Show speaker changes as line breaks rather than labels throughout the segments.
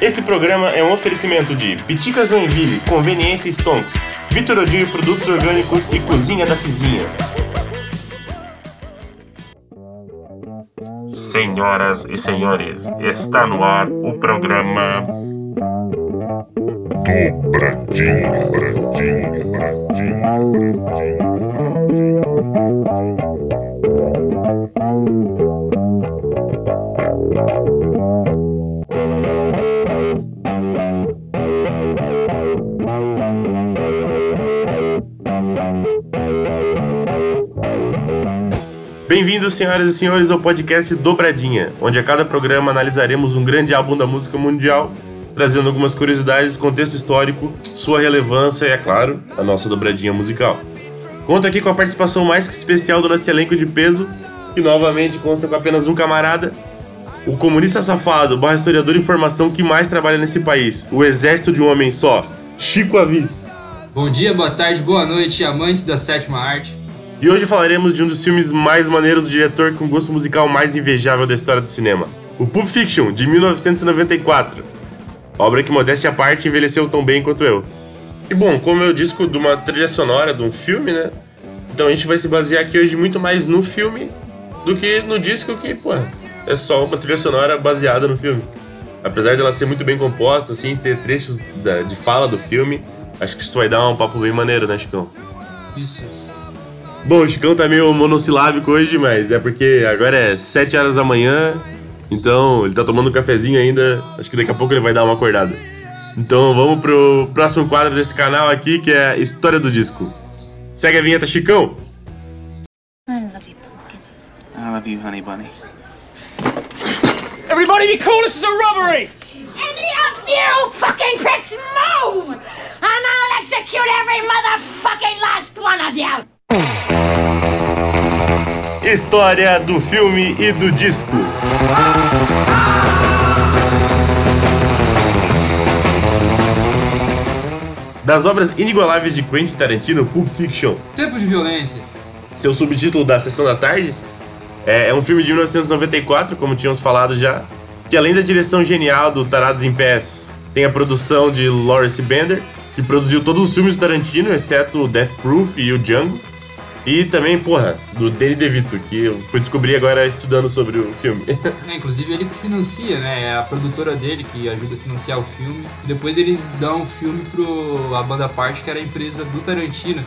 Esse programa é um oferecimento de Piticas Joinville, Conveniência Stonks, Vitor Odir Produtos Orgânicos e Cozinha da Cizinha. Senhoras e senhores, está no ar o programa Dobradinha, Dobradinha, Dobradinha, Bem-vindos, senhoras e senhores, ao podcast Dobradinha, onde a cada programa analisaremos um grande álbum da música mundial, trazendo algumas curiosidades, contexto histórico, sua relevância e, é claro, a nossa dobradinha musical. Conto aqui com a participação mais que especial do nosso elenco de peso, que novamente consta com apenas um camarada, o comunista safado, barra historiador de informação que mais trabalha nesse país, o exército de um homem só, Chico Avis.
Bom dia, boa tarde, boa noite, amantes da sétima arte.
E hoje falaremos de um dos filmes mais maneiros do diretor com gosto musical mais invejável da história do cinema, o Pulp Fiction, de 1994. Obra que, modéstia à parte, envelheceu tão bem quanto eu. E bom, como eu disco de uma trilha sonora de um filme, né? Então a gente vai se basear aqui hoje muito mais no filme do que no disco que, pô, é só uma trilha sonora baseada no filme. Apesar dela ser muito bem composta, assim, ter trechos de fala do filme, acho que isso vai dar um papo bem maneiro, né, Chicão?
Isso.
Bom, o Chicão tá meio monossilábico hoje, mas é porque agora é 7 horas da manhã, então ele tá tomando um cafezinho ainda. Acho que daqui a pouco ele vai dar uma acordada. Então vamos pro próximo quadro desse canal aqui, que é História do Disco. Segue a vinheta, Chicão!
I love you, Pumpkin.
I love you, honey bunny.
Everybody be cool, this is a robbery!
Any of you fucking pricks move! And I'll execute every motherfucking last one of you!
História do filme e do disco. Das obras inigualáveis de Quentin Tarantino, Pulp Fiction,
Tempo de violência.
seu subtítulo da Sessão da Tarde, é, é um filme de 1994, como tínhamos falado já, que além da direção genial do Tarados em Pés, tem a produção de Lawrence Bender, que produziu todos os filmes do Tarantino, exceto o Death Proof e o Django. E também, porra, do Danny DeVito, que eu fui descobrir agora estudando sobre o filme.
É, inclusive ele que financia, né? É a produtora dele que ajuda a financiar o filme. E depois eles dão o filme pro a banda parte, que era a empresa do Tarantino.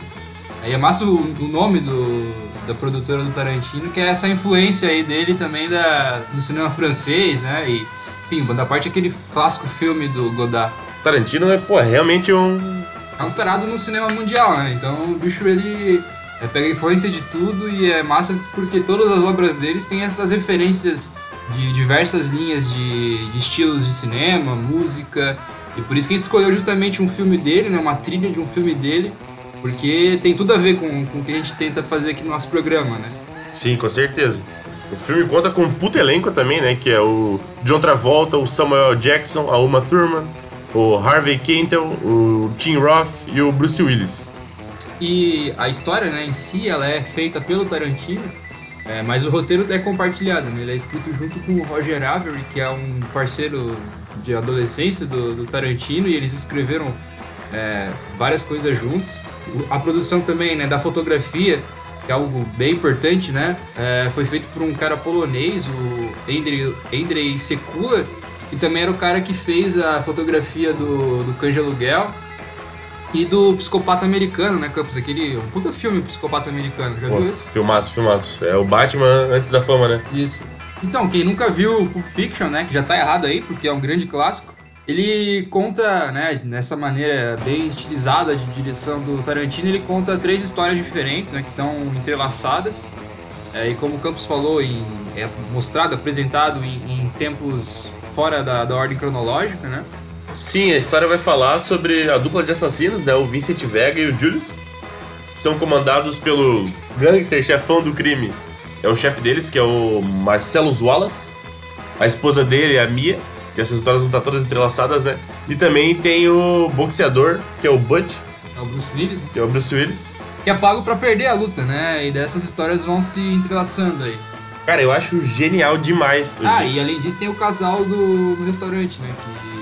Aí é massa o, o nome do, da produtora do Tarantino, que é essa influência aí dele também da, do cinema francês, né? E, enfim, Banda Parte é aquele clássico filme do Godard.
Tarantino é, pô, realmente um.
É um tarado no cinema mundial, né? Então o bicho ele é, pega influência de tudo e é massa porque todas as obras deles têm essas referências de diversas linhas de, de estilos de cinema, música. E por isso que a gente escolheu justamente um filme dele, né? Uma trilha de um filme dele, porque tem tudo a ver com, com o que a gente tenta fazer aqui no nosso programa, né?
Sim, com certeza. O filme conta com um puto elenco também, né? Que é o John Travolta, o Samuel Jackson, a Uma Thurman, o Harvey Keitel, o Tim Roth e o Bruce Willis.
E a história, né, em si, ela é feita pelo Tarantino, é, mas o roteiro é compartilhado, né? Ele é escrito junto com o Roger Avery, que é um parceiro de adolescência do, do Tarantino, e eles escreveram é, várias coisas juntos. A produção também, né, da fotografia, que é algo bem importante, né? é, foi feito por um cara polonês, o Andrei, Sekula, que também era o cara que fez a fotografia do, do Aluguel e do Psicopata Americano, né, Campos? Aquele um puta filme Psicopata Americano, já
Pô,
viu esse?
filmaço, filmaço. É o Batman antes da fama, né?
Isso. Então, quem nunca viu Pulp Fiction, né, que já tá errado aí, porque é um grande clássico, ele conta, né, nessa maneira bem estilizada de direção do Tarantino, ele conta três histórias diferentes, né, que estão entrelaçadas. É, e como o Campos falou, em, é mostrado, apresentado em, em tempos fora da, da ordem cronológica, né?
Sim, a história vai falar sobre a dupla de assassinos, né? O Vincent Vega e o Julius. Que são comandados pelo gangster chefão do crime. É o chefe deles, que é o Marcelo Wallace. A esposa dele é a Mia. Que essas histórias vão estar todas entrelaçadas, né? E também tem o boxeador, que é o Butch,
É o Bruce Willis, né?
que é o Bruce Willis.
que é pago pra perder a luta, né? E dessas histórias vão se entrelaçando aí.
Cara, eu acho genial demais.
Ah, e além disso tem o casal do no restaurante, né? Que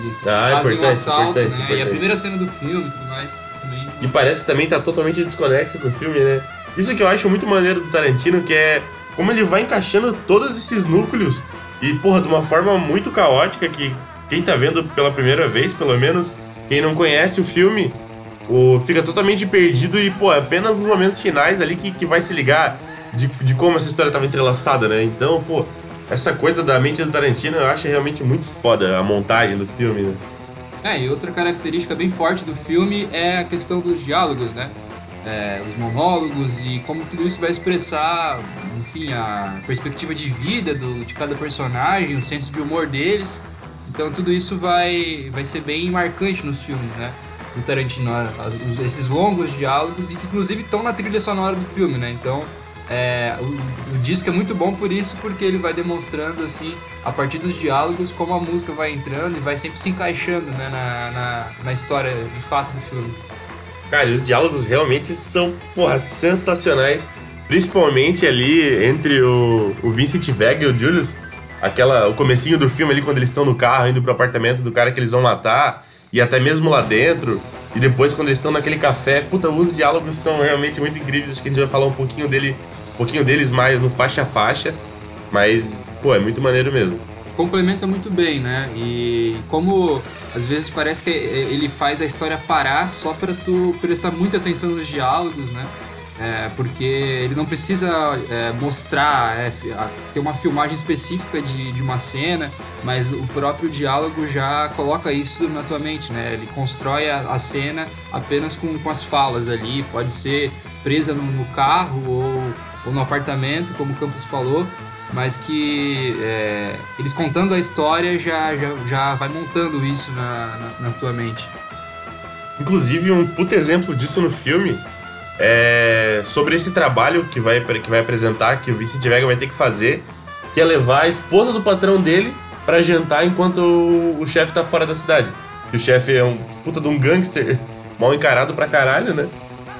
Eles
Ah,
fazem um assalto,
importante,
né? E
importante.
a primeira cena do filme e tudo mais também.
E parece que também tá totalmente desconexo com o filme, né? Isso que eu acho muito maneiro do Tarantino, que é como ele vai encaixando todos esses núcleos e, porra, de uma forma muito caótica que quem tá vendo pela primeira vez, pelo menos, quem não conhece o filme, o, fica totalmente perdido e, pô, é apenas nos momentos finais ali que, que vai se ligar de, de como essa história tava entrelaçada, né? Então, pô, essa coisa da mente do Tarantino eu acho realmente muito foda a montagem do filme, né?
É, e outra característica bem forte do filme é a questão dos diálogos, né? É, os monólogos e como tudo isso vai expressar, enfim, a perspectiva de vida do, de cada personagem, o senso de humor deles. Então tudo isso vai, vai ser bem marcante nos filmes, né? Do Tarantino, esses longos diálogos e que inclusive estão na trilha sonora do filme, né? Então é, o, o disco é muito bom por isso, porque ele vai demonstrando, assim, a partir dos diálogos, como a música vai entrando e vai sempre se encaixando né, na, na, na história de fato do filme.
Cara, os diálogos realmente são, porra, sensacionais. Principalmente ali entre o, o Vincent Vega e o Julius. Aquela, o comecinho do filme ali, quando eles estão no carro, indo pro apartamento do cara que eles vão matar. E até mesmo lá dentro. E depois quando eles estão naquele café. Puta, os diálogos são realmente muito incríveis. Acho que a gente vai falar um pouquinho dele, um pouquinho deles mais no faixa a faixa. Mas, pô, é muito maneiro mesmo.
complementa muito bem, né? E como às vezes parece que ele faz a história parar só para tu prestar muita atenção nos diálogos, né? É, porque ele não precisa é, mostrar, é, ter uma filmagem específica de, de uma cena, mas o próprio diálogo já coloca isso na tua mente, né? Ele constrói a, a cena apenas com, com as falas ali, pode ser presa no, no carro ou, ou no apartamento, como o Campos falou, mas que é, eles contando a história já, já, já vai montando isso na, na, na tua mente.
Inclusive, um puto exemplo disso no filme é sobre esse trabalho que vai, que vai apresentar, que o Vincent Vega vai ter que fazer, que é levar a esposa do patrão dele pra jantar enquanto o, o chefe tá fora da cidade. O chefe é um puta de um gangster mal encarado pra caralho, né?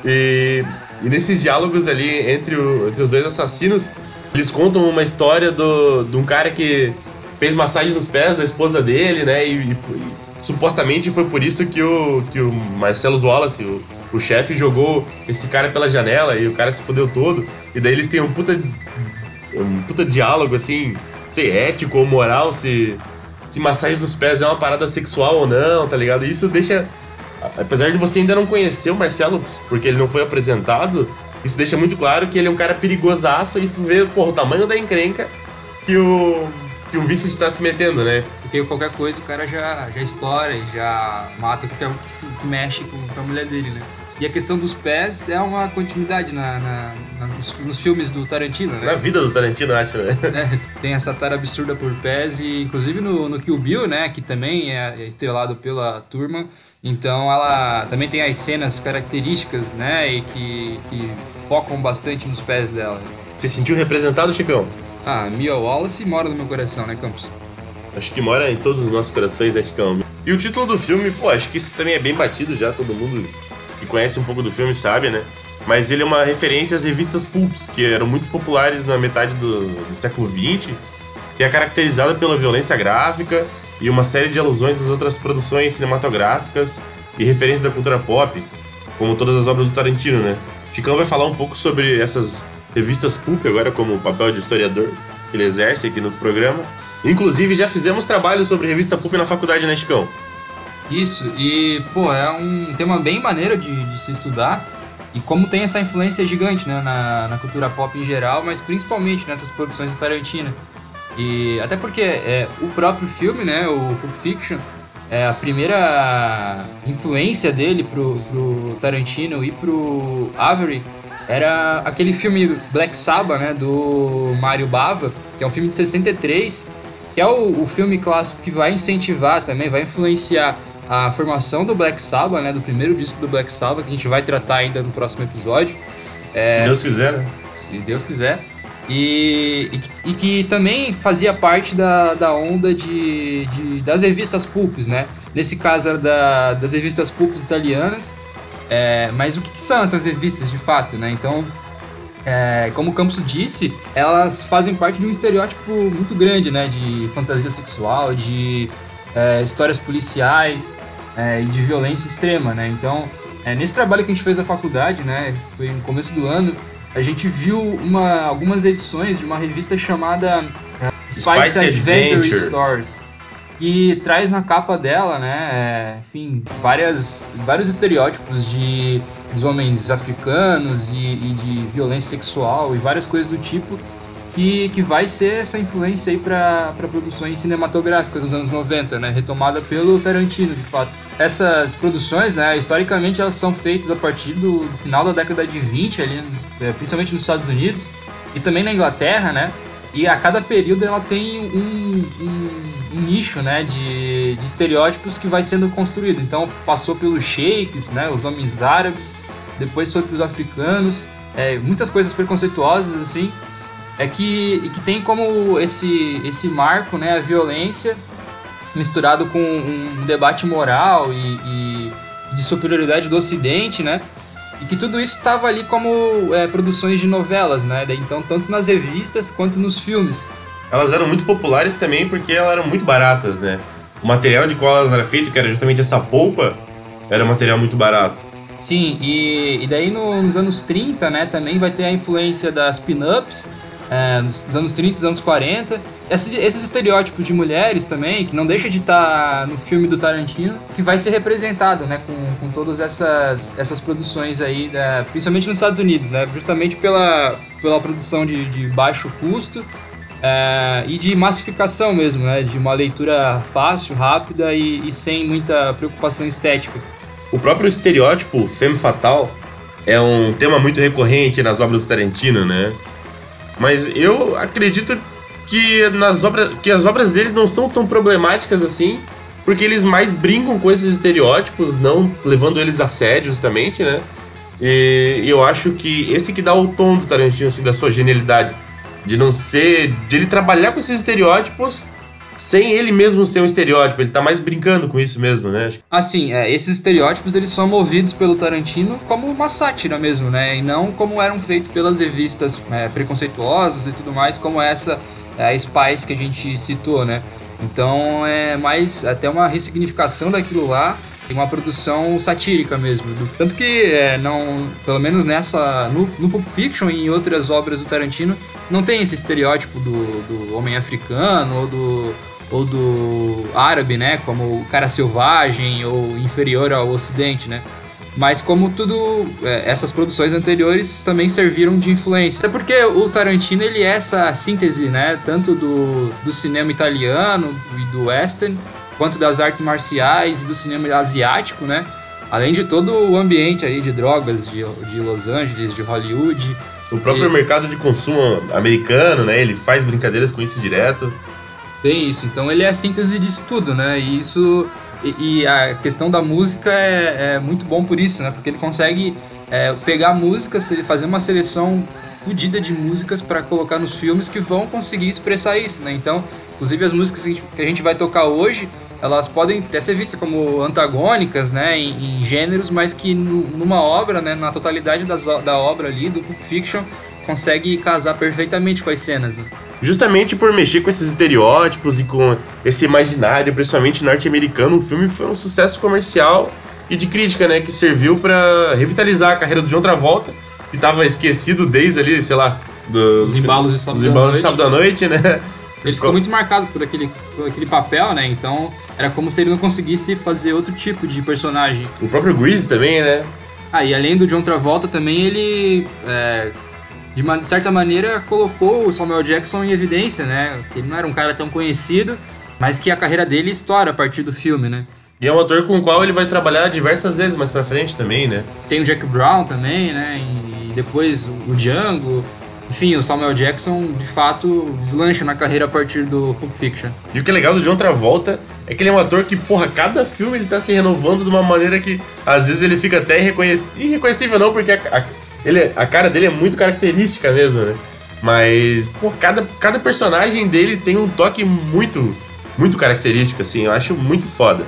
E, e nesses diálogos ali entre, o- entre os dois assassinos, eles contam uma história do, de um cara que fez massagem nos pés da esposa dele, né? E, e- supostamente foi por isso que o, que o Marcelo Wallace, o, o chefe, jogou esse cara pela janela e o cara se fodeu todo. E daí eles têm um puta, um puta diálogo, assim, sei, ético ou moral, se, se massagem nos pés é uma parada sexual ou não, tá ligado? Isso deixa. Apesar de você ainda não conhecer o Marcelo, porque ele não foi apresentado, isso deixa muito claro que ele é um cara perigosaço e tu vê, porra, o tamanho da encrenca que o, que o Vincent tá se metendo, né?
Porque qualquer coisa o cara já, já estoura e já mata qualquer um que, se- que mexe com, com a mulher dele, né? E a questão dos pés é uma continuidade na, na- na- nos, nos filmes do Tarantino, né?
Na vida do Tarantino, acho, né?
né? Tem essa tara absurda por pés e inclusive no, no Kill Bill, né, que também é estrelado pela turma, então ela também tem as cenas características, né, e que, que focam bastante nos pés dela.
Se sentiu representado, Chicão?
Ah, Mia Wallace mora no meu coração, né, Campos?
Acho que mora em todos os nossos corações, né, Chicão? E o título do filme, pô, acho que isso também é bem batido já, todo mundo que conhece um pouco do filme sabe, né? Mas ele é uma referência às revistas pulps, que eram muito populares na metade do, do século XX, que é caracterizada pela violência gráfica e uma série de alusões às outras produções cinematográficas e referências da cultura pop, como todas as obras do Tarantino, né? Chicão vai falar um pouco sobre essas revistas pulp agora, como o papel de historiador que ele exerce aqui no programa. Inclusive, já fizemos trabalho sobre revista pulp na faculdade, né, Chicão?
Isso, e, pô, é um tema bem maneiro de, de se estudar. E como tem essa influência gigante né, na, na cultura pop em geral, mas principalmente nessas produções do Tarantino. E até porque é, o próprio filme, né, o Pulp Fiction, é a primeira influência dele pro, pro Tarantino e pro Avery era aquele filme Black Sabbath, né, do Mario Bava, que é um filme de 63, que é o, o filme clássico que vai incentivar também, vai influenciar a formação do Black Sabbath, né, do primeiro disco do Black Sabbath, que a gente vai tratar ainda no próximo episódio.
Se Deus quiser, né?
Se Deus quiser. E, e, que- também fazia parte da, da onda de, de- das revistas pulps, né? Nesse caso era da, das revistas pulps italianas. É, mas o que, que são essas revistas de fato, né? Então, é, como o Campos disse, elas fazem parte de um estereótipo muito grande, né? De fantasia sexual, de é, histórias policiais é, e de violência extrema, né? Então, é, nesse trabalho que a gente fez na faculdade, né, foi no começo do ano, a gente viu uma, algumas edições de uma revista chamada é, Spice,
Spice
Adventure,
Adventure.
Stories, que traz na capa dela, né, é, enfim, várias, vários estereótipos de dos homens africanos e, e de violência sexual e várias coisas do tipo que, que vai ser essa influência aí para produções cinematográficas dos anos 90, né? Retomada pelo Tarantino, de fato. Essas produções, né, historicamente, elas são feitas a partir do, final da década de 20, ali, é, principalmente nos Estados Unidos e também na Inglaterra, né? E a cada período ela tem um, um- um nicho, né, de, de estereótipos que vai sendo construído. Então passou pelos sheiks, né, os homens árabes, depois foi para os africanos, é, muitas coisas preconceituosas assim, é que, que tem como esse, esse marco, né, a violência misturado com um debate moral e, e de superioridade do Ocidente, né? E que tudo isso estava ali como é, produções de novelas, né? Então, tanto nas revistas quanto nos filmes.
Elas eram muito populares também porque elas eram muito baratas, né? O material de qual elas eram feito, que era justamente essa polpa, era um material muito barato.
Sim, e, e daí no- nos anos 30, né, também vai ter a influência das pin-ups, é, nos, nos anos 30 e anos 40. Esse- esses estereótipos de mulheres também, que não deixa de estar no filme do Tarantino, que vai ser representado, né, com, com todas essas, essas produções aí, né, principalmente nos Estados Unidos, né, justamente pela, pela produção de, de baixo custo é, e de massificação mesmo, né, de uma leitura fácil, rápida e, e sem muita preocupação estética.
O próprio estereótipo femme fatal é um tema muito recorrente nas obras do Tarantino, né? Mas eu acredito que nas obras que as obras dele não são tão problemáticas assim, porque eles mais brincam com esses estereótipos, não levando eles a sério justamente, né? E eu acho que esse que dá o tom do Tarantino, assim, da sua genialidade, de não ser, de ele trabalhar com esses estereótipos sem ele mesmo ser um estereótipo, ele tá mais brincando com isso mesmo, né?
Assim, é, esses estereótipos eles são movidos pelo Tarantino como uma sátira mesmo, né? E não como eram feitos pelas revistas é, preconceituosas e tudo mais, como essa a Spice que a gente citou, né? Então é mais até uma ressignificação daquilo lá e uma produção satírica mesmo. Tanto que é, não, pelo menos nessa no, no Pulp Fiction e em outras obras do Tarantino não tem esse estereótipo do, do homem africano ou do ou do árabe, né, como o cara selvagem ou inferior ao ocidente, né? Mas como tudo, é, essas produções anteriores também serviram de influência. Até porque o Tarantino, ele é essa síntese, né, tanto do, do cinema italiano e do western, quanto das artes marciais e do cinema asiático, né? Além de todo o ambiente aí de drogas de, de Los Angeles, de Hollywood.
O próprio
E-
mercado de consumo americano, né? Ele faz brincadeiras com isso direto.
Tem isso, então ele é a síntese disso tudo, né? E isso. E, a questão da música é, é muito bom por isso, né? Porque ele consegue é, pegar músicas, fazer uma seleção fodida de músicas para colocar nos filmes que vão conseguir expressar isso, né? Então, inclusive as músicas que a gente vai tocar hoje, elas podem até ser vistas como antagônicas, né? Em, em gêneros, mas que no- numa obra, né? Na totalidade das, da obra ali, do Pulp Fiction, consegue casar perfeitamente com as cenas, né?
Justamente por mexer com esses estereótipos e com esse imaginário, principalmente norte-americano, o filme foi um sucesso comercial e de crítica, né? Que serviu pra revitalizar a carreira do John Travolta, que tava esquecido desde ali, sei lá, dos
Os embalos de sábado à noite.
sábado à noite, né?
Ele ficou muito marcado por aquele, por aquele papel, né? Então era como se ele não conseguisse fazer outro tipo de personagem.
O próprio Grease também, né?
Ah, e além do John Travolta também ele, é, de uma certa maneira, colocou o Samuel Jackson em evidência, né? Que ele não era um cara tão conhecido, mas que a carreira dele estoura a partir do filme, né?
E é um ator com o qual ele vai trabalhar diversas vezes mais pra frente também, né?
Tem o Jack Brown também, né? E depois o Django. Enfim, o Samuel Jackson, de fato, deslancha na carreira a partir do Pulp Fiction.
E o que é legal do John Travolta é que ele é um ator que, porra, cada filme ele tá se renovando de uma maneira que às vezes ele fica até irreconhec... irreconhecível, não, porque a, a- ele, a cara dele é muito característica mesmo, né? Mas, pô, cada, cada personagem dele tem um toque muito, muito característico, assim, eu acho muito foda.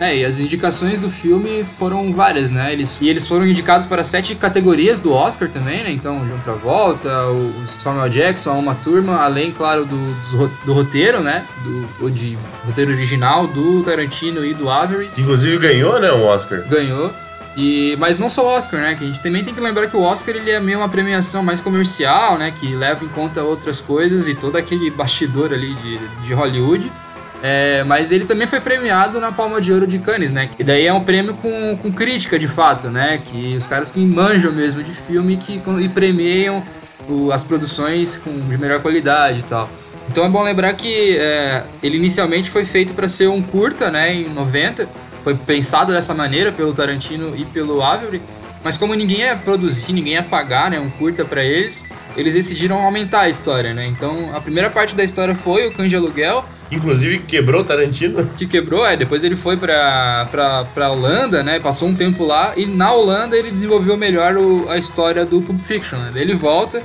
É, e as indicações do filme foram várias, né? Eles, e eles foram indicados para sete categorias do Oscar também, né? Então, John Travolta, o Samuel Jackson, a Uma Turma, além, claro, do, do, roteiro, né? Do, de roteiro original do Tarantino e do Avery.
Inclusive ganhou, né, um Oscar.
Ganhou. E, mas não só o Oscar, né? Que a gente também tem que lembrar que o Oscar ele é meio uma premiação mais comercial, né? Que leva em conta outras coisas e todo aquele bastidor ali de, de Hollywood. É, mas ele também foi premiado na Palma de Ouro de Cannes, né? E daí é um prêmio com, com crítica, de fato, né? Que os caras que manjam mesmo de filme que, e premiam o, as produções com, de melhor qualidade e tal. Então é bom lembrar que é, ele inicialmente foi feito para ser um curta, né? Em 90. Foi pensado dessa maneira pelo Tarantino e pelo Avery. Mas como ninguém ia produzir, ninguém ia pagar né, um curta para eles, eles decidiram aumentar a história, né? Então a primeira parte da história foi o cães de aluguel,
Inclusive quebrou Tarantino.
Que quebrou, é. Depois ele foi pra, pra, pra Holanda, né? Passou um tempo lá. E na Holanda ele desenvolveu melhor o, a história do Pulp Fiction, né? Ele volta.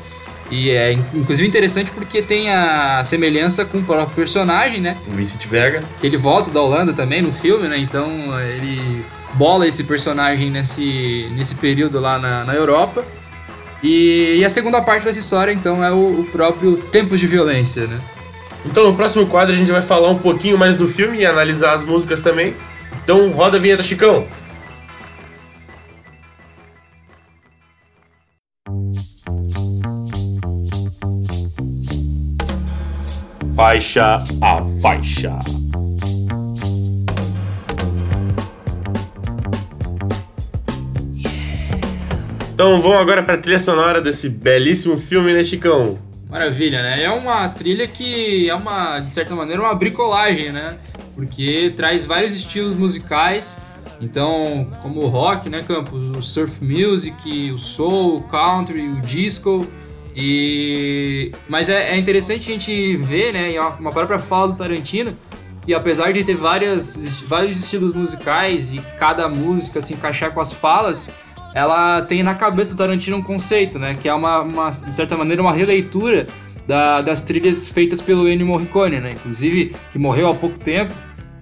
E é inclusive interessante porque tem a semelhança com o próprio personagem, né?
O Vincent Vega.
Que ele volta da Holanda também no filme, né? Então ele bola esse personagem nesse, nesse período lá na, na Europa. E, e, a segunda parte dessa história, então, é o, o próprio Tempos de Violência, né?
Então no próximo quadro a gente vai falar um pouquinho mais do filme e analisar as músicas também. Então roda a vinheta, Chicão! Faixa a faixa. Então vamos agora para a trilha sonora desse belíssimo filme, né, Chicão?
Maravilha, né? É uma trilha que é uma, de certa maneira, uma bricolagem, né? Porque traz vários estilos musicais. Então, como o rock, né, Campos? O surf music, o soul, o country, o disco. E... Mas é, é interessante a gente ver, né, uma própria fala do Tarantino, que apesar de ter várias, vários estilos musicais e cada música se encaixar com as falas, ela tem na cabeça do Tarantino um conceito, né? Que é uma, uma de certa maneira, uma releitura da, das trilhas feitas pelo Ennio Morricone, né? Inclusive, que morreu há pouco tempo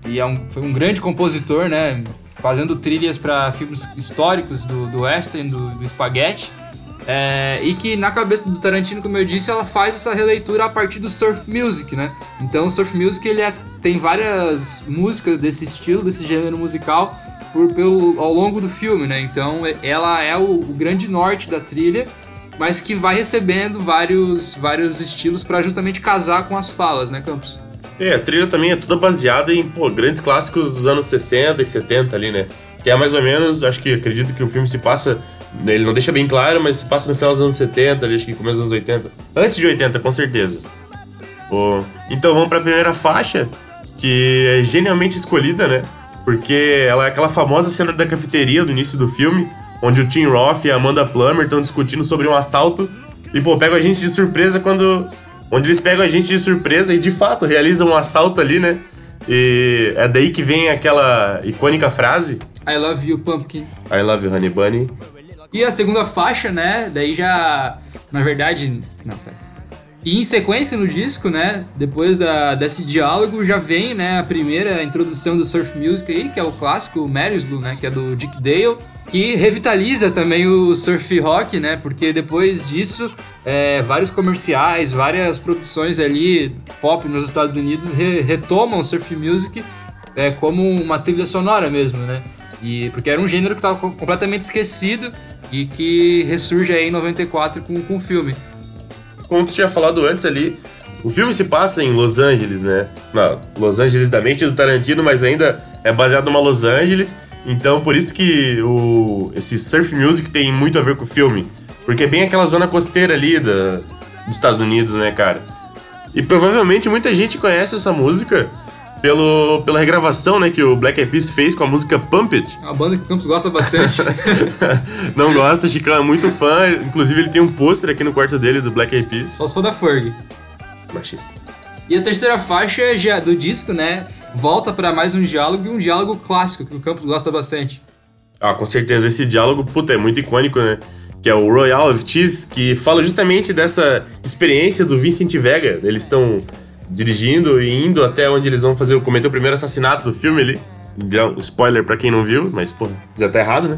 e é um, foi um grande compositor, né? Fazendo trilhas para filmes históricos do, do western, do, do spaghetti. É, e que na cabeça do Tarantino, como eu disse, ela faz essa releitura a partir do surf music, né? Então o surf music ele é, tem várias músicas desse estilo, desse gênero musical por, pelo, ao longo do filme, né? Então ela é o, o grande norte da trilha, mas que vai recebendo vários, vários estilos para justamente casar com as falas, né, Campos?
É, a trilha também é toda baseada em pô, grandes clássicos dos anos 60 e 70 ali, né? Que é mais ou menos, acho que acredito que o filme se passa, ele não deixa bem claro, mas se passa no final dos anos 70, ali, acho que começo dos anos 80. Antes de 80, com certeza. Pô, então vamos para a primeira faixa, que é genialmente escolhida, né? Porque ela é aquela famosa cena da cafeteria do início do filme, onde o Tim Roth e a Amanda Plummer estão discutindo sobre um assalto e, pô, pegam a gente de surpresa quando. Onde eles pegam a gente de surpresa e de fato realizam um assalto ali, né? E é daí que vem aquela icônica frase:
I love you, Pumpkin.
I love you, Honey Bunny.
E a segunda faixa, né? Daí já. Na verdade. Não, pera. E em sequência no disco, né, depois da, desse diálogo, já vem, né, a primeira introdução do surf music aí, que é o clássico Marislu, né, que é do Dick Dale, que revitaliza também o surf rock, né, porque depois disso, é, vários comerciais, várias produções ali pop nos Estados Unidos re retomam o surf music é, como uma trilha sonora mesmo, né, e porque era um gênero que estava completamente esquecido e que ressurge aí em 94 com, com o filme
como tu tinha falado antes ali, o filme se passa em Los Angeles, né? Na Los Angeles da mente do Tarantino, mas ainda é baseado numa Los Angeles. Então, por isso que o, esse surf music tem muito a ver com o filme. Porque é bem aquela zona costeira ali da, dos Estados Unidos, né, cara? E provavelmente muita gente conhece essa música pelo, pela regravação né, que o Black Eyed Peas fez com a música Pump It.
É uma banda que o Campos gosta bastante.
Não gosta, o Chicão é muito fã. Inclusive, ele tem um pôster aqui no quarto dele do Black Eyed Peas.
Só se for da Ferg.
Machista.
E a terceira faixa já do disco, né? Volta para mais um diálogo e um diálogo clássico que o Campos gosta bastante.
Ah, com certeza. Esse diálogo, puta, é muito icônico, né? Que é o Royal of Cheese, que fala justamente dessa experiência do Vincent Vega. Eles estão dirigindo e indo até onde eles vão fazer cometer o primeiro assassinato do filme ali.
spoiler pra quem não viu, mas, pô, já tá errado, né?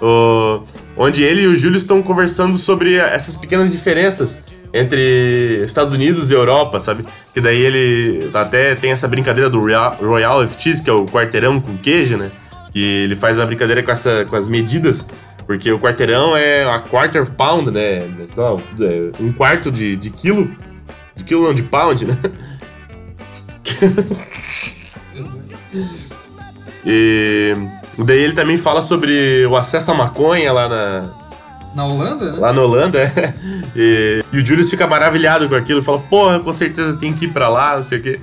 O- onde ele e o Júlio estão conversando sobre essas pequenas diferenças entre Estados Unidos e Europa, sabe? Que daí ele até tem essa brincadeira do Royal, Royal of que é o quarteirão com queijo, né? Que ele faz a brincadeira com, essa, com as medidas, porque o quarteirão é a quarter pound, né? É um quarto de, de quilo. De quilo não, de pound, né? E daí ele também fala sobre o acesso à maconha lá na,
Na Holanda, né?
lá na Holanda, é. E, e o Julius fica maravilhado com aquilo, fala, porra, com certeza tem que ir pra lá, não sei o quê.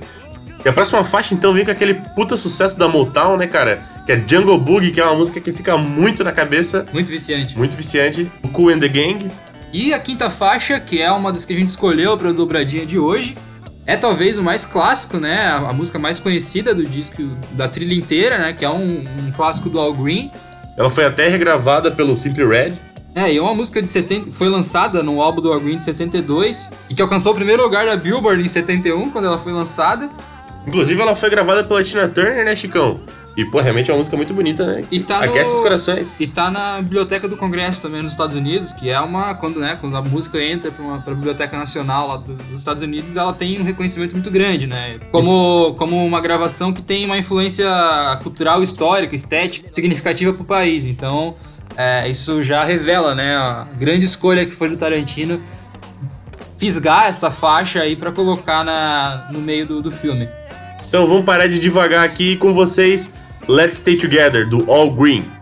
E a próxima faixa, então, vem com aquele puta sucesso da Motown, né, cara? Que é Jungle Boogie, que é uma música que fica muito na cabeça,
Muito viciante.
muito viciante. O Cool and the Gang.
E a quinta faixa, que é uma das que a gente escolheu pra dobradinha de hoje, é talvez o mais clássico, né? A, a música mais conhecida do disco, da trilha inteira, né? Que é um, um clássico do Al Green.
Ela foi até regravada pelo Simply Red.
É, e é uma música de 70, foi lançada no álbum do Al Green de 72 e que alcançou o primeiro lugar da Billboard em 71, quando ela foi lançada.
Inclusive, ela foi gravada pela Tina Turner, né, Chicão? E, pô, realmente é uma música muito bonita, né?
E tá
Aquece
no-
os corações.
E tá na Biblioteca do Congresso também nos Estados Unidos, que é uma. Quando, né, quando a música entra pra, uma, pra Biblioteca Nacional lá do- dos Estados Unidos, ela tem um reconhecimento muito grande, né? Como, como uma gravação que tem uma influência cultural, histórica, estética, significativa pro país. Então, é, isso já revela, né, a grande escolha que foi do Tarantino fisgar essa faixa aí pra colocar na, no meio do, do filme.
Então vamos parar de devagar aqui com vocês. Let's Stay Together, do All Green.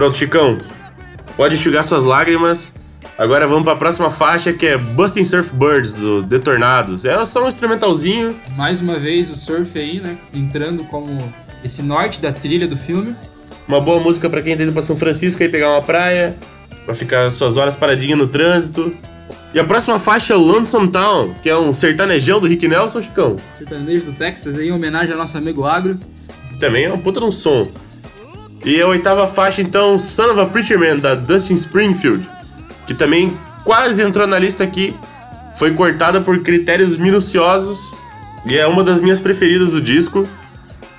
Pronto, Chicão. Pode enxugar suas lágrimas. Agora vamos para a próxima faixa que é Busting Surf Birds do Detornados. É só um instrumentalzinho.
Mais uma vez o surf aí, né? Entrando como esse norte da trilha do filme.
Uma boa música para quem tá indo pra São Francisco aí pegar uma praia, pra ficar suas horas paradinha no trânsito. E a próxima faixa é Lonesome Town, que é um sertanejão do Rick Nelson, Chicão.
Sertanejo do Texas aí, em homenagem ao nosso amigo Agro.
Também é um puta de um som. E a oitava faixa, então, Son of a Preacher Man, da Dustin Springfield, que também quase entrou na lista aqui. Foi cortada por critérios minuciosos e é uma das minhas preferidas do disco.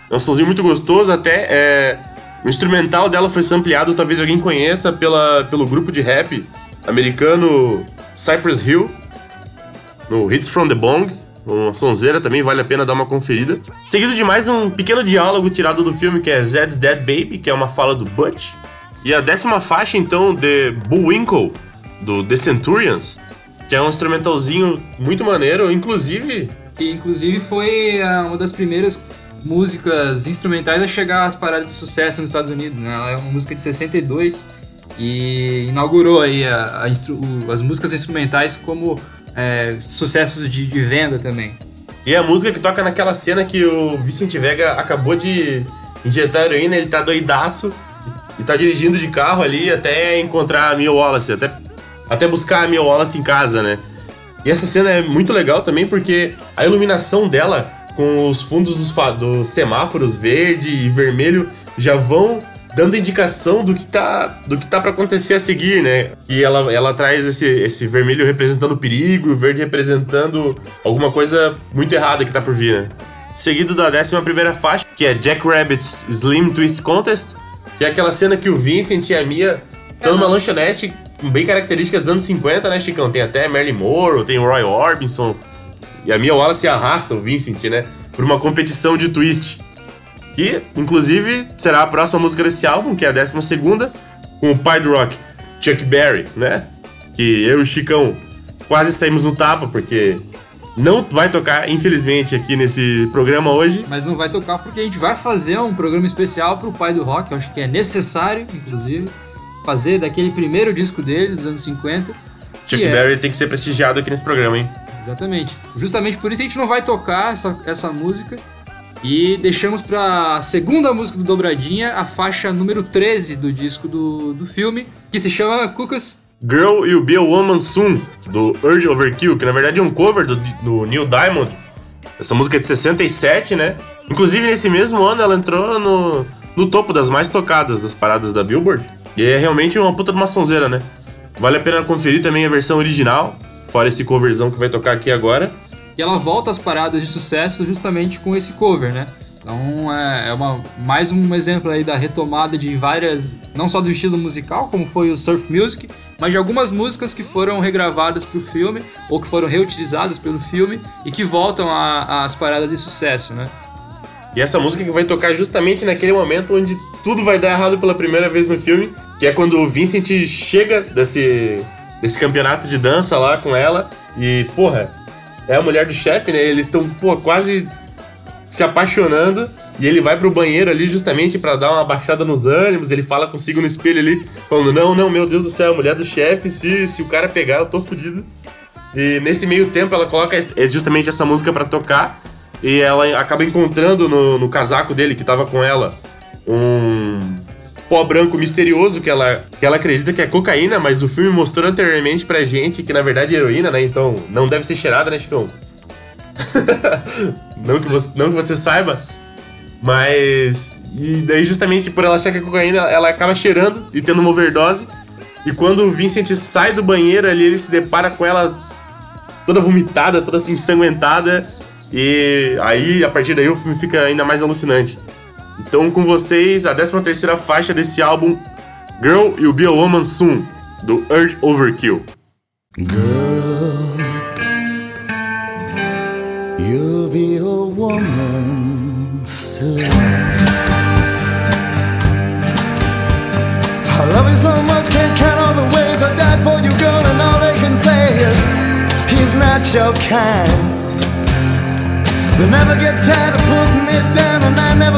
É um somzinho muito gostoso, até é... O instrumental dela foi sampleado, talvez alguém conheça, pela, pelo grupo de rap americano Cypress Hill, no Hits from the Bong. Uma sonzeira também, vale a pena dar uma conferida. Seguido de mais um pequeno diálogo tirado do filme que é Zed's Dead Baby, que é uma fala do Butch. E a décima faixa, então, de Bullwinkle, do The Centurions, que é um instrumentalzinho muito maneiro, inclusive.
Que inclusive foi ah, uma das primeiras músicas instrumentais a chegar às paradas de sucesso nos Estados Unidos, né? Ela é uma música de 62 e inaugurou aí a- a as músicas instrumentais como é, sucessos de, de venda também.
E a música que toca naquela cena que o Vicente Vega acabou de injetar heroína, ele tá doidaço e tá dirigindo de carro ali até encontrar a Mia Wallace, até, até buscar a Mia Wallace em casa, né? E essa cena é muito legal também porque a iluminação dela com os fundos dos, dos semáforos verde e vermelho já vão dando indicação do que tá do que tá para acontecer a seguir, né? E ela, ela traz esse, esse vermelho representando o perigo o verde representando alguma coisa muito errada que tá por vir, né? Seguido da 11 primeira faixa, que é Jack Rabbit's Slim Twist Contest, que é aquela cena que o Vincent e a Mia estão numa lanchonete com bem características dos anos 50, né, Chicão? Tem até Marilyn Monroe, tem o Roy Orbison. E a Mia Wallace arrasta o Vincent, né? Por uma competição de twist. Que, inclusive, será a próxima música desse álbum, que é a 12 segunda, com o pai do rock, Chuck Berry, né? Que eu e o Chicão quase saímos no tapa, porque não vai tocar, infelizmente, aqui nesse programa hoje.
Mas não vai tocar porque a gente vai fazer um programa especial pro pai do rock, eu acho que é necessário, inclusive, fazer daquele primeiro disco dele, dos anos 50. que
Chuck
é-
Berry tem que ser prestigiado aqui nesse programa, hein?
Exatamente. Justamente por isso a gente não vai tocar essa, essa música. E deixamos pra segunda música do Dobradinha, a faixa número 13 do disco do, do filme, que se chama Cucas.
Girl You'll Be a Woman Soon, do Urge Overkill, que na verdade é um cover do, do Neil Diamond. Essa música é de 67, né? Inclusive nesse mesmo ano ela entrou no, no topo das mais tocadas das paradas da Billboard. E é realmente uma puta de uma sonzeira, né? Vale a pena conferir também a versão original, fora esse coverzão que vai tocar aqui agora.
E ela volta às paradas de sucesso justamente com esse cover, né? Então é, é uma, mais um exemplo aí da retomada de várias, não só do estilo musical, como foi o surf music, mas de algumas músicas que foram regravadas para o filme ou que foram reutilizadas pelo filme e que voltam às paradas de sucesso, né?
E essa música que vai tocar justamente naquele momento onde tudo vai dar errado pela primeira vez no filme, que é quando o Vincent chega desse, desse campeonato de dança lá com ela e, porra, é a mulher do chefe, né? Eles estão, pô, quase se apaixonando e ele vai pro banheiro ali justamente pra dar uma baixada nos ânimos, ele fala consigo no espelho ali, falando, não, não, meu Deus do céu, a mulher do chefe, se, se o cara pegar, eu tô fudido. E nesse meio tempo ela coloca é justamente essa música pra tocar e ela acaba encontrando no, no casaco dele que tava com ela um pó branco misterioso que ela, que ela acredita que é cocaína, mas o filme mostrou anteriormente pra gente que na verdade é heroína, né? Então não deve ser cheirada, né, Chicão? não, que você, não que você saiba, mas. E daí, justamente por ela achar que é cocaína, ela acaba cheirando e tendo uma overdose. E quando o Vincent sai do banheiro ali, ele se depara com ela toda vomitada, toda assim, ensanguentada. E aí, a partir daí, o filme fica ainda mais alucinante. Então, com vocês, a 13 terceira faixa desse álbum, Girl You'll Be a Woman Soon, do Urge Overkill.
You'll be a woman soon. I love you so much, can't count all the ways I died for you, girl, and all they can say is he's not your kind. They never get tired of putting it down, and I never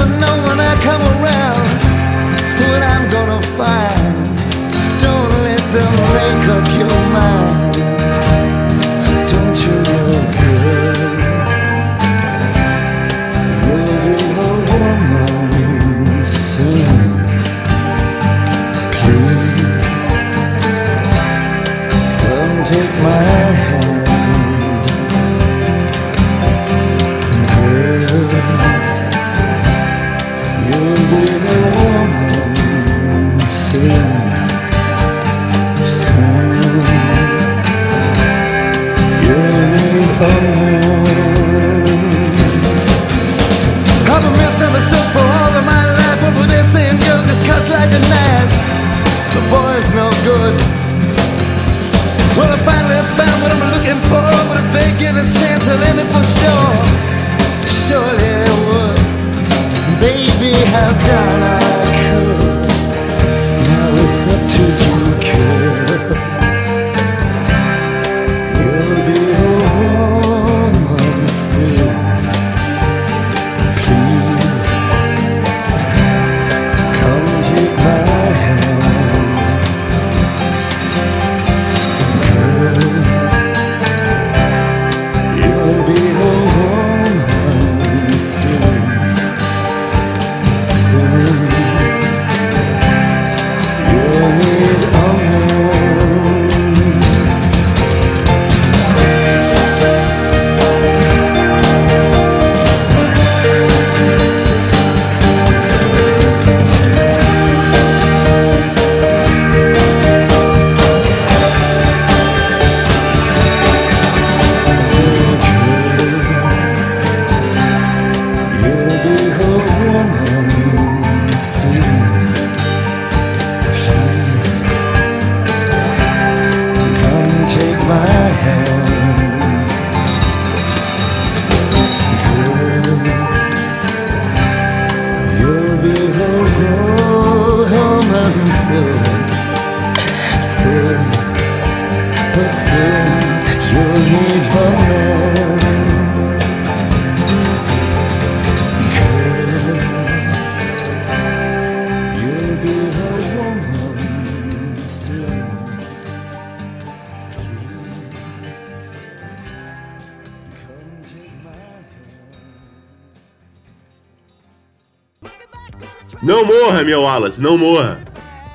Não morra, meu Wallace, não morra.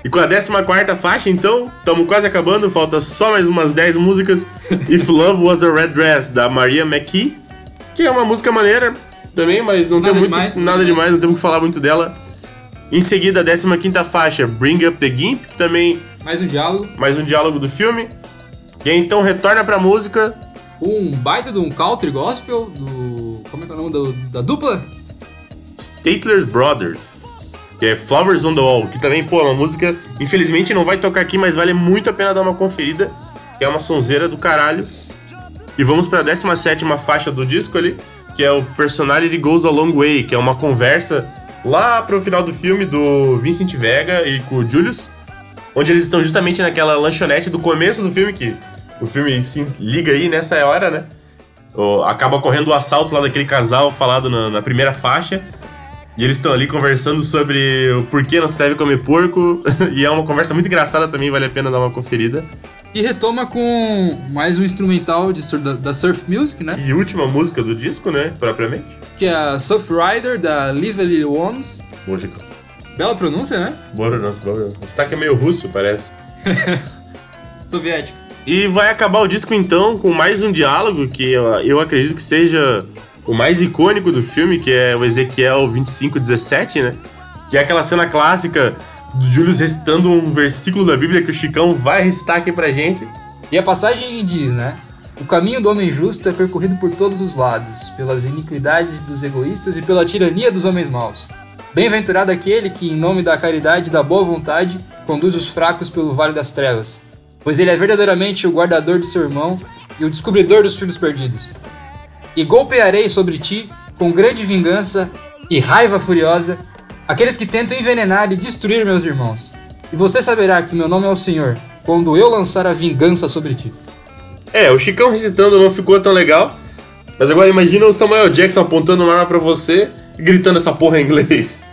E com a 14 faixa, então, estamos quase acabando, falta só mais umas 10 músicas. If Love Was a Red Dress, da Maria McKee, que é uma música maneira também, mas não
Nada
tem muito,
demais,
nada
né?
demais, não temos que falar muito dela. Em seguida, a 15 faixa, Bring Up the Gimp, que também
Mais um diálogo.
mais um diálogo do filme. E aí, então retorna pra música.
Um baita de um country gospel do. Como é que é o nome do- da dupla?
Statler's Brothers, que é Flowers on the Wall, que também, pô, é uma música, infelizmente não vai tocar aqui, mas vale muito a pena dar uma conferida, que é uma sonzeira do caralho. E vamos pra 17 faixa do disco ali, que é o Personality Goes a Long Way, que é uma conversa lá pro final do filme do Vincent Vega e com o Julius, onde eles estão justamente naquela lanchonete do começo do filme, que o filme se liga aí nessa hora, né? Acaba correndo o assalto lá daquele casal falado na, na primeira faixa. E eles estão ali conversando sobre o porquê não se deve comer porco. e é uma conversa muito engraçada também, vale a pena dar uma conferida.
E retoma com mais um instrumental de, da, da Surf Music, né?
E última música do disco, né? Propriamente.
Que é a Surf Rider da Live Little Ones.
Música.
Bela pronúncia, né?
Bora, nossa, bora. O sotaque é meio russo, parece.
Soviética.
E vai acabar o disco então com mais um diálogo que eu, eu acredito que seja o mais icônico do filme, que é o Ezequiel 25:17, né? Que é aquela cena clássica do Julius recitando um versículo da Bíblia que o Chicão vai recitar aqui pra gente.
E a passagem diz, né? O caminho do homem justo é percorrido por todos os lados, pelas iniquidades dos egoístas e pela tirania dos homens maus. Bem-aventurado aquele que, em nome da caridade e da boa vontade, conduz os fracos pelo vale das trevas, pois ele é verdadeiramente o guardador de seu irmão e o descobridor dos filhos perdidos. E golpearei sobre ti, com grande vingança e raiva furiosa, aqueles que tentam envenenar e destruir meus irmãos. E você saberá que meu nome é o Senhor, quando eu lançar a vingança sobre ti.
É, o Chicão recitando não ficou tão legal. Mas agora imagina o Samuel Jackson apontando uma arma pra você e gritando essa porra em inglês.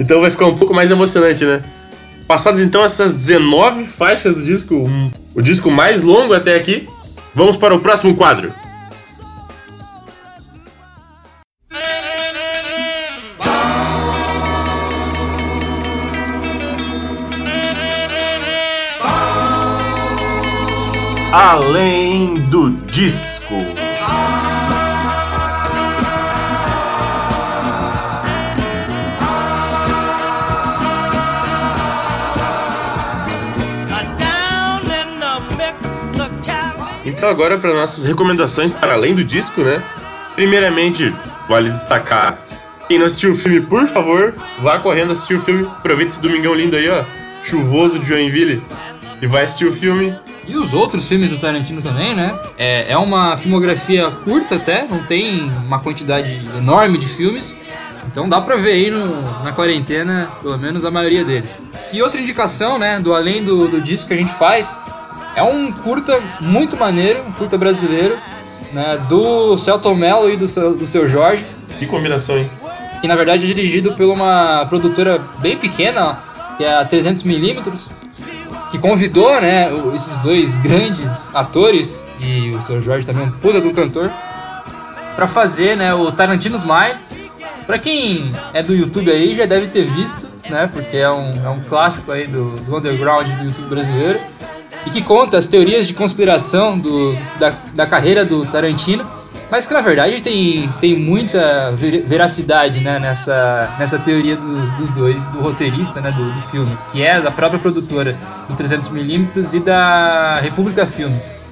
Então vai ficar um pouco mais emocionante, né? Passadas então essas 19 faixas do disco, o disco mais longo até aqui, vamos para o próximo quadro. Além do Disco. Então agora para nossas recomendações para além do disco, né? Primeiramente, vale destacar, quem não assistiu o filme, por favor, vá correndo assistir o filme. Aproveita esse domingão lindo aí, ó, chuvoso de Joinville, e vai assistir o filme.
E os outros filmes do Tarantino também, né? É, é uma filmografia curta até, não tem uma quantidade enorme de filmes. Então dá pra ver aí no, na quarentena, pelo menos a maioria deles. E outra indicação, né, do além do, do disco que a gente faz, é um curta muito maneiro, um curta brasileiro, né, do Celton Mello e do seu, do seu Jorge,
Que combinação, hein?
que na verdade é dirigido por uma produtora bem pequena, que é a 300mm, que convidou, né, esses dois grandes atores, e o seu Jorge também é um puta do cantor, pra fazer, né, o Tarantino's Mind. Pra quem é do YouTube aí, já deve ter visto, né, porque é um, é um clássico aí do, do underground do YouTube brasileiro, e que conta as teorias de conspiração do, da, da carreira do Tarantino, mas que na verdade tem, tem muita ver- veracidade né, nessa, nessa teoria dos, dos dois, do roteirista né, do, do filme, que é da própria produtora do 300mm e da República Filmes.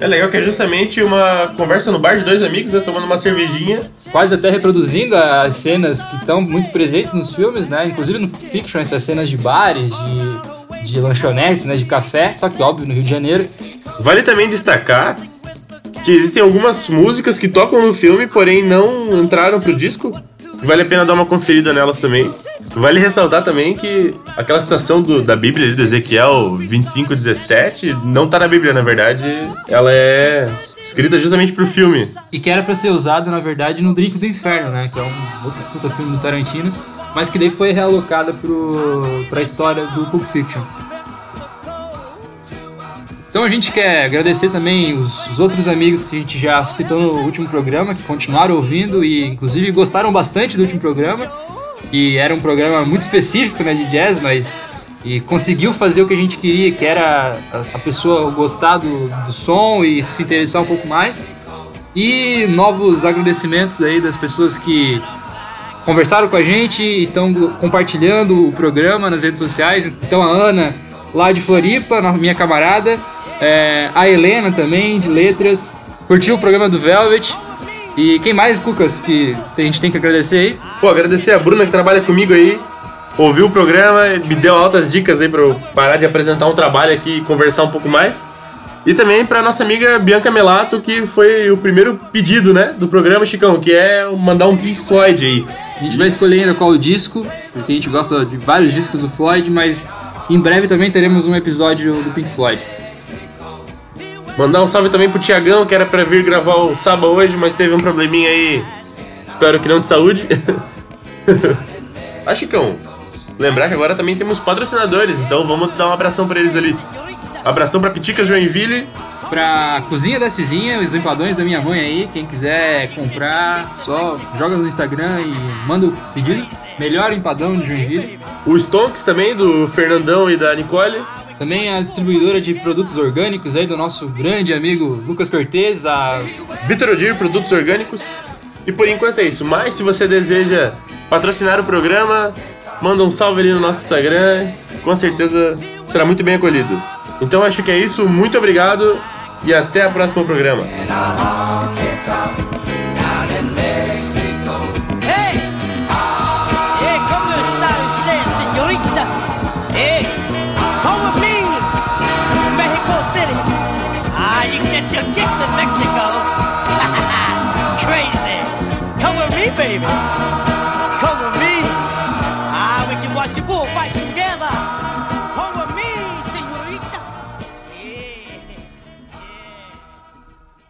É legal que é justamente uma conversa no bar de dois amigos, né, tomando uma cervejinha.
Quase até reproduzindo as cenas que estão muito presentes nos filmes, né? Inclusive no Fiction, essas cenas de bares, de, de lanchonetes, né? De café, só que óbvio no Rio de Janeiro.
Vale também destacar que existem algumas músicas que tocam no filme, porém não entraram pro disco. Vale a pena dar uma conferida nelas também. Vale ressaltar também que aquela citação do- da Bíblia do Ezequiel 25:17 não tá na Bíblia, na verdade, ela é escrita justamente pro filme.
E que era pra ser usado, na verdade, no Drink do Inferno, né? Que é um outro puta filme do Tarantino, mas que daí foi realocada pro, pra história do Pulp Fiction. Então a gente quer agradecer também os, os outros amigos que a gente já citou no último programa, que continuaram ouvindo e inclusive gostaram bastante do último programa. E era um programa muito específico né, de jazz, mas e conseguiu fazer o que a gente queria, que era a, a pessoa gostar do, do som e se interessar um pouco mais. E novos agradecimentos aí das pessoas que conversaram com a gente e estão compartilhando o programa nas redes sociais. Então a Ana, lá de Floripa, minha camarada, é, a Helena também, de letras, curtiu o programa do Velvet. E quem mais, Cucas, que a gente tem que agradecer aí?
Pô, agradecer a Bruna que trabalha comigo aí. Ouviu o programa, me deu altas dicas aí pra eu parar de apresentar um trabalho aqui e conversar um pouco mais. E também pra nossa amiga Bianca Melato, que foi o primeiro pedido, né, do programa, Chicão, que é mandar um Pink Floyd aí.
A gente vai escolher ainda qual o disco, porque a gente gosta de vários discos do Floyd, mas em breve também teremos um episódio do Pink Floyd.
Mandar um salve também pro Tiagão, que era pra vir gravar o sábado hoje, mas teve um probleminha aí. Espero que não de saúde. ah, Chicão, lembrar que agora também temos patrocinadores, então vamos dar um abração pra eles ali. Abração pra Piticas Joinville.
Pra Cozinha da Cizinha, os empadões da minha mãe aí, quem quiser comprar, só joga no Instagram e manda o pedido. Melhor empadão de Joinville.
O Stonks também, do Fernandão e da Nicole.
Também a distribuidora de produtos orgânicos aí do nosso grande amigo Lucas Cortez, a
Vitor Odir, Produtos Orgânicos. E por enquanto é isso. Mas se você deseja patrocinar o programa, manda um salve ali no nosso Instagram. Com certeza será muito bem acolhido. Então acho que é isso. Muito obrigado e até o próximo programa.